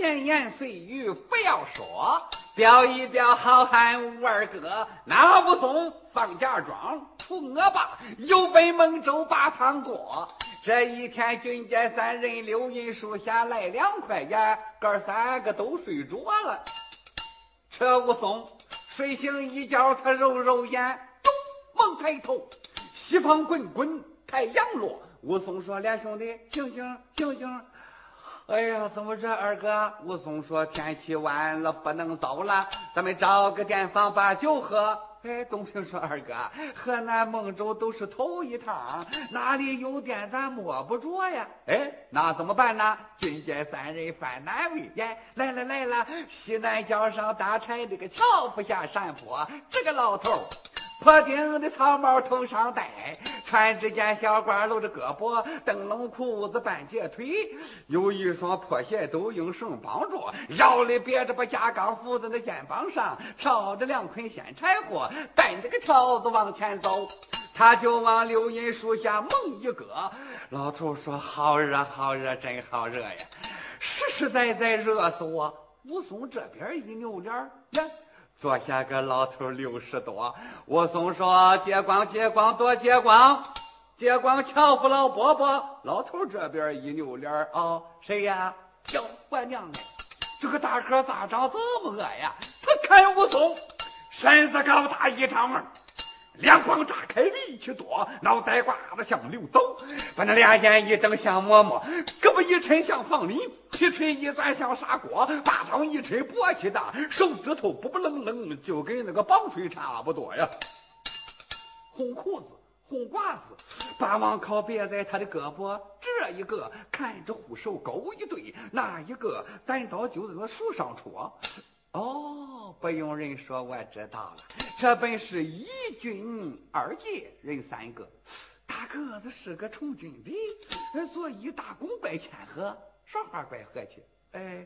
闲言碎语不要说，表一表好汉吴二哥。那武松放假庄出恶霸，又奔孟州把汤过。这一天，军家三人溜银树下来两块钱，哥三个都睡着了。这武松睡醒一觉，他揉揉眼，咚，猛抬头，西方滚滚，太阳落。武松说：“连兄弟，醒醒，醒醒！”哎呀，怎么着，二哥？武松说：“天气晚了，不能走了，咱们找个店房把酒喝。”哎，东平说：“二哥，河南孟州都是头一趟，哪里有店咱摸不着呀？哎，那怎么办呢？”军家三人犯难为，耶，来了来了，西南角上大柴这个桥夫下山坡，这个老头。破顶的草帽头上戴，穿着件小褂露着胳膊，灯笼裤子半截腿，有一双破鞋都用绳绑着，腰里别着把架杠扶在那肩膀上，挑着两捆咸柴火，蹬着个条子往前走，他就往柳荫树下猛一搁。老头说：“好热，好热，真好热呀！实实在在热死我。”武松这边一扭脸呀。坐下个老头六十多，武松说：“借光借光多借光，借光瞧夫老伯伯。”老头这边一扭脸啊，谁呀？叫，我娘的，这个大个咋长这么恶呀？他看武松，身子高大一丈二。两光炸开，力气多，脑袋瓜子像溜斗，把那两眼一瞪像馍馍，胳膊一抻像房里，皮锤一钻像砂锅，巴掌一吹簸箕大，手指头不不愣愣，就跟那个棒槌差不多呀。红裤子，红褂子，把网靠别在他的胳膊，这一个看着护手勾一对，那一个单刀就在那树上戳。哦，不用人说，我知道了。这本是一军二杰人三个，大个子是个从军的，做一大功怪谦和，说话怪和气。哎。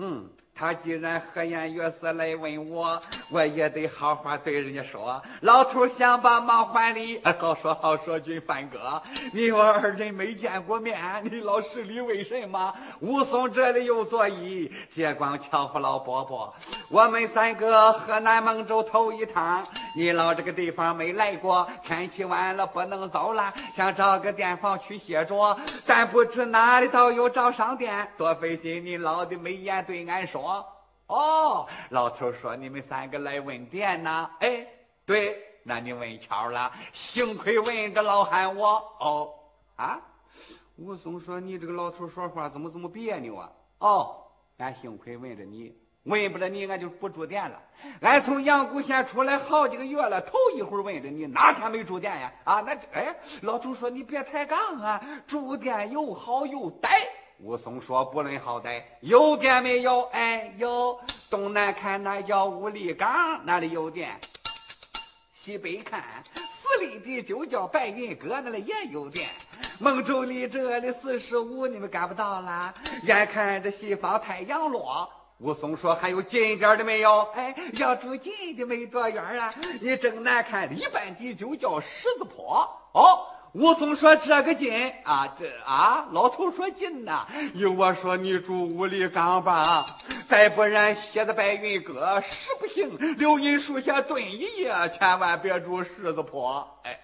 嗯，他既然和颜悦色来问我，我也得好好对人家说。老头想把忙还礼，好说好说，军范哥，你我二人没见过面，你老施礼为什么？武松这里有座椅，借光巧夫老伯伯，我们三个河南孟州头一趟，你老这个地方没来过，天气晚了不能走了，想找个店房去歇着，但不知哪里倒有招商店，多费心，你老的没眼。对俺说：“哦，老头说你们三个来问店呢。哎，对，那你问巧了，幸亏问个老汉我。哦，啊，武松说你这个老头说话怎么这么别扭啊？哦，俺幸亏问着你，问不着你，俺就不住店了。俺从阳谷县出来好几个月了，头一回问着你，哪天没住店呀？啊，那哎，老头说你别抬杠啊，住店又好又歹。”武松说：“不论好歹，有店没有？哎，有。东南看那叫五里岗，那里有店；西北看四里地就叫白云阁，那里也有店。孟州离这里四十五，你们赶不到了。眼看着西方太阳落，武松说：还有近一点的没有？哎，要住近的没多远啊。你正南看里半地就叫狮子坡。哦。”武松说：“这个近啊，这啊，老头说近呐。有我说你住五里岗吧，再不然歇在白云阁，实不行。柳荫树下蹲一夜，千万别住狮子坡。”哎，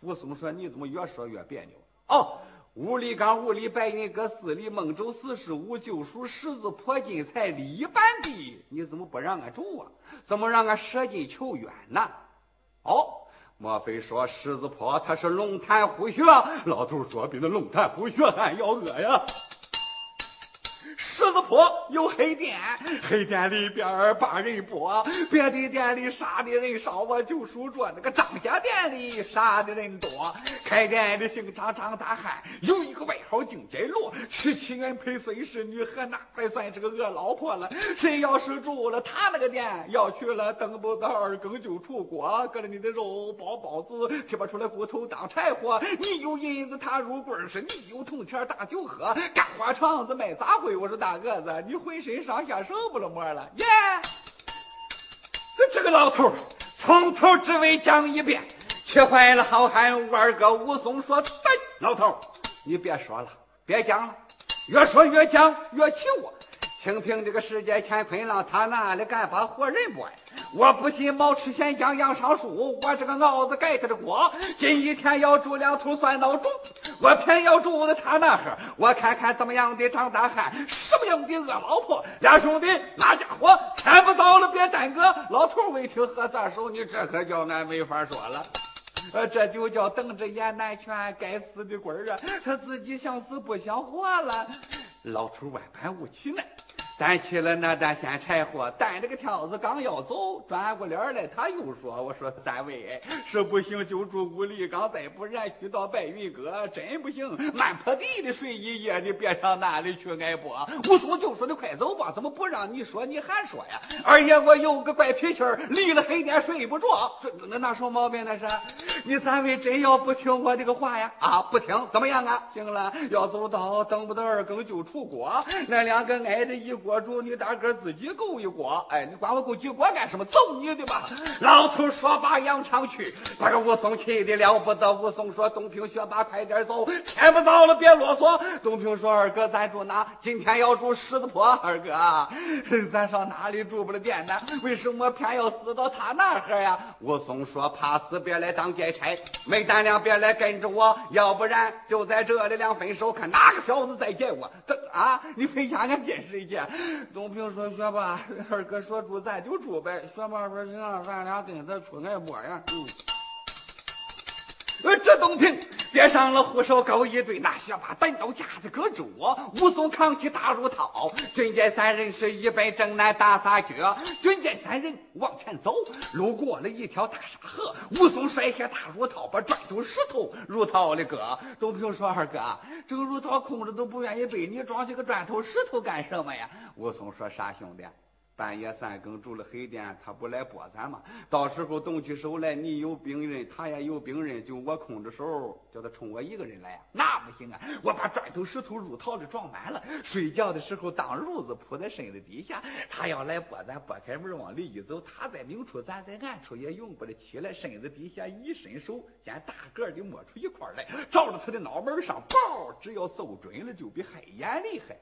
武松说：“你怎么越说越别扭？哦，五里岗、五里白云阁、四里孟州四十五，就属狮子坡近才里一半地，你怎么不让俺住啊？怎么让俺舍近求远呢？哦。”莫非说狮子坡它是龙潭虎穴？老头说比那龙潭虎穴还要恶呀！狮子坡有黑店，黑店里边八人播，别的店里杀的人少，我就数着那个张家店里杀的人多。开店的姓张，张大汉，有一个外号金街罗，娶妻原配孙氏女，和那才算是个恶老婆了。谁要是住了他那个店，要去了等不到二更就出锅，搁着你的肉包包子，提拔出来骨头当柴火。你有银子他入柜是你有铜钱大酒喝，干花肠子卖杂烩。我说大个子，你浑身上下受不了摸了耶！这个老头从头至尾讲一遍，气坏了好汉二哥。武松说：“对，老头你别说了，别讲了，越说越讲越气我。”清平这个世界乾坤浪，他哪里敢把活人不？我不信毛吃县将杨上树，我这个鏊子盖他的锅。今一天要煮两头酸孬种，我偏要住在他那儿。我看看怎么样的张大汉，什么样的恶老婆。俩兄弟，那家伙天不早了，别耽搁。老头未听何算数，你这可叫俺没法说了。呃，这就叫瞪着眼难劝，该死的鬼儿啊！他自己想死不想活了。老头万般无奇呢。担起了那担咸柴火，担着个挑子刚要走，转过脸来他又说：“我说三位，是不行就住五里岗，再不然去到白云阁，真不行，满坡地的睡一夜，你别上哪里去挨波。”武松就说：“你快走吧，怎么不让你说你还说呀？二爷我有个怪脾气儿，离了黑店睡不着。这那那什么毛病那是？你三位真要不听我这个话呀？啊，不听怎么样啊？行了，要走到等不到二更就出锅，那两个挨着一。锅主，你大哥自己够一锅，哎，你管我够几锅干什么？揍你的吧！老头说罢扬长去，把个武松气的了不得。武松说：“东平学霸，快点走，天不早了，别啰嗦。”东平说：“二哥，咱住哪？今天要住狮子坡。二哥，咱上哪里住不了店呢？为什么偏要死到他那儿呀？”武松说：“怕死，别来当劫差；没胆量，别来跟着我。要不然就在这里两分手，看哪个小子再见我。这啊，你分下俺见谁去？” 东平说：“学霸，二哥说住咱就住呗。”学霸说：“行，咱俩跟着出来玩呀。”。呃，这东平别上了护手高一对，那学霸单刀架子搁住，武松扛起大如套，军舰三人是一本正南大撒脚。军舰三人往前走，路过了一条大沙河，武松摔下大如套，把砖头石头如套的搁。东平说：“二哥，这个入套空着都不愿意背，你装起个砖头石头干什么呀？”武松说：“傻兄弟。”半夜三更住了黑店，他不来拨咱吗？到时候动起手来，你有病人，他也有病人，就我空着手，叫他冲我一个人来？那不行啊！我把砖头石头入套里装满了，睡觉的时候当褥子铺在身子底下。他要来拨咱，拨开门往里一走，他在明处，咱在暗处，也用不得起来。身子底下一伸手，见大个的摸出一块来，照着他的脑门上，爆！只要揍准了，就比黑眼厉害。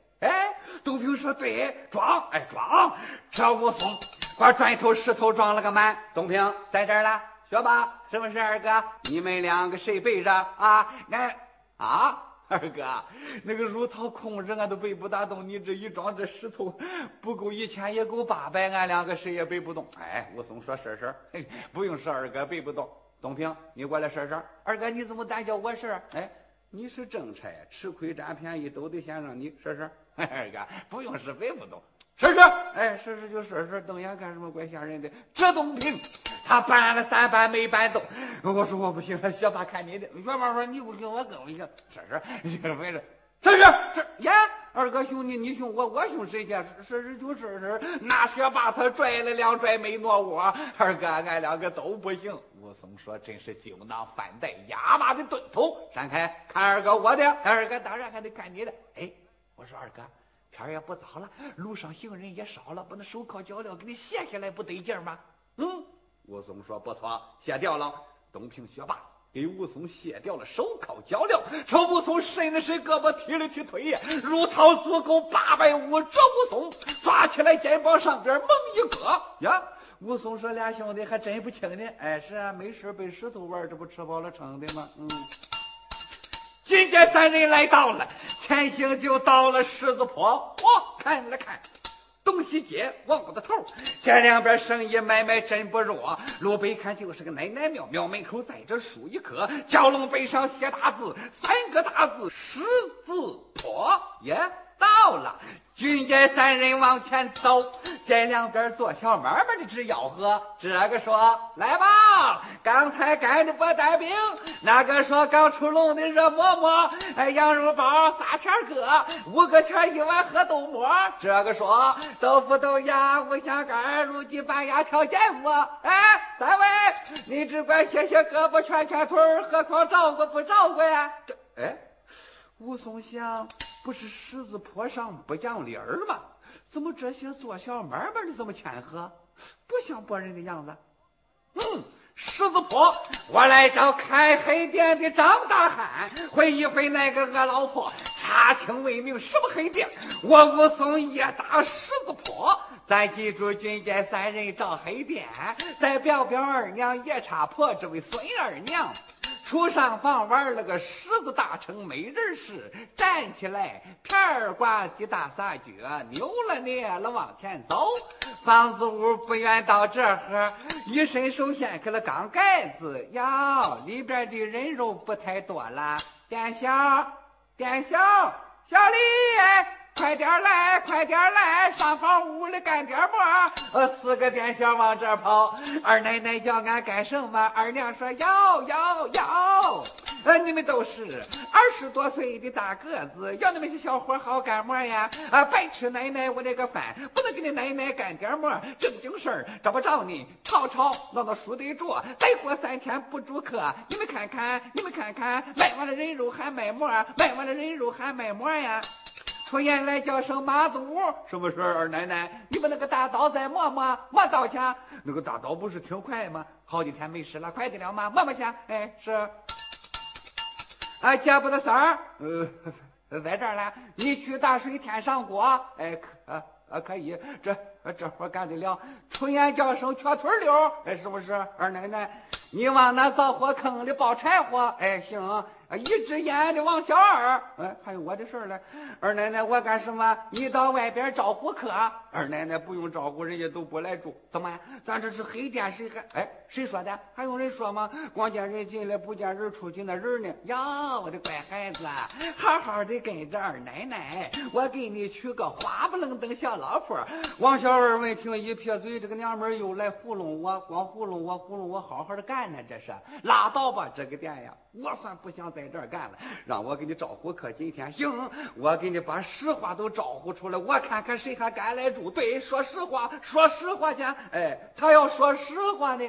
东平说：“对，装，哎，装。”这武松把砖头石头装了个满。东平在这儿了，学吧，是不是二哥？你们两个谁背着啊？俺啊，二哥，那个乳套空着，俺都背不大动。你这一装，这石头不够一千，也够八百，俺两个谁也背不动。哎，武松说：“试试，不用试，二哥背不动。东平，你过来试试。二哥，你怎么单叫我试？哎，你是正差，吃亏占便宜都得先让你试试。” 二哥，不用是非不懂。试试，哎，试试就试试，瞪眼干什么？怪吓人的。这东平，他搬了三搬没搬动。我说我不行了，学霸看你的。学霸说你不行，我更不行。试试，你这没事。试试，试呀！二哥兄弟，你凶我，我凶谁去？试试就试试。那学霸他拽了两拽没挪窝。二哥，俺两个都不行。武松说：“真是酒囊饭袋，哑巴的钝头。闪开，看二哥我的。二哥当然还得看你的。哎。”我说二哥，天也不早了，路上行人也少了，把那手铐脚镣给你卸下来不得劲吗？嗯，武松说不错，卸掉了。东平学霸给武松卸掉了手铐脚镣，这武松伸了伸胳膊，踢了踢腿，呀。如涛足够八百五。这武松抓起来肩膀上边猛一搁呀！武松说俩兄弟还真不轻呢。哎，是啊，没事背石头玩，这不吃饱了撑的吗？嗯。今天三人来到了，前行就到了狮子坡。嚯，看了看东西街，望过头，这两边生意买卖真不弱。路北看就是个奶奶庙，庙门口栽着树一棵，蛟龙背上写大字，三个大字狮子坡。耶，到了。军见三人往前走，见两边做小买卖的直吆喝。这个说：“来吧，刚才干的不带兵。”那个说：“刚出笼的热馍馍，哎，羊肉包仨钱个，五个钱一碗喝豆沫。”这个说：“豆腐豆芽五香干，卤鸡板鸭挑芥末。”哎，三位，你只管歇歇胳膊蜷蜷腿何况照顾不照顾呀？这哎，武松想。不是十字坡上不讲理儿吗？怎么这些做小买卖的这么谦和，不像博人的样子？嗯，十字坡，我来找开黑店的张大汉，会一回那个恶老婆。查清为明，什么黑店？我武松也打狮子坡。咱记住，军家三人找黑店，再表表二娘夜叉婆，这位孙二娘。出上房玩了个狮子大成没人事，站起来片儿挂几大撒脚，扭了捏了往前走。房子屋不远到这儿，一伸手掀开了缸盖子，呀，里边的人肉不太多了。店小，店小，小李哎。快点来，快点来，上房屋里干点活。呃，四个店小往这跑。二奶奶叫俺干什么？二娘说要要要。呃，你们都是二十多岁的大个子，要你们些小伙好干么呀？啊，白吃奶奶我那个饭，不能给你奶奶干点么？正经事儿找不着你，吵吵闹闹输得着。再过三天不住客，你们看看，你们看看，卖完了人肉还卖馍，卖完了人肉还卖馍呀？出言来叫声马祖，什么事儿？二奶奶，你把那个大刀再磨磨磨刀去。那个大刀不是挺快吗？好几天没使了，快得了吗？磨磨去。哎，是。啊，见不得三儿，呃，在这儿呢。你去大水天上过，哎，可啊可以，这这活干得了。出言叫声瘸腿溜，哎，是不是？二奶奶，你往那灶火坑里抱柴火，哎，行。一只眼的王小二，哎，还有我的事儿嘞。二奶奶，我干什么？你到外边招呼客。二奶奶不用招呼，人家都不来住。怎么？咱这是黑店，谁还？哎，谁说的？还用人说吗？光见人进来，不见人出去，那人呢？呀，我的乖孩子，好好的跟着二奶奶，我给你娶个花不愣登小老婆。王小二闻听一撇嘴，这个娘们又来糊弄我，光糊弄我，糊弄我，好好的干呢，这是拉倒吧，这个店呀。我算不想再在这儿干了，让我给你招呼可。今天行，我给你把实话都招呼出来，我看看谁还敢来住。对，说实话，说实话去。哎，他要说实话呢。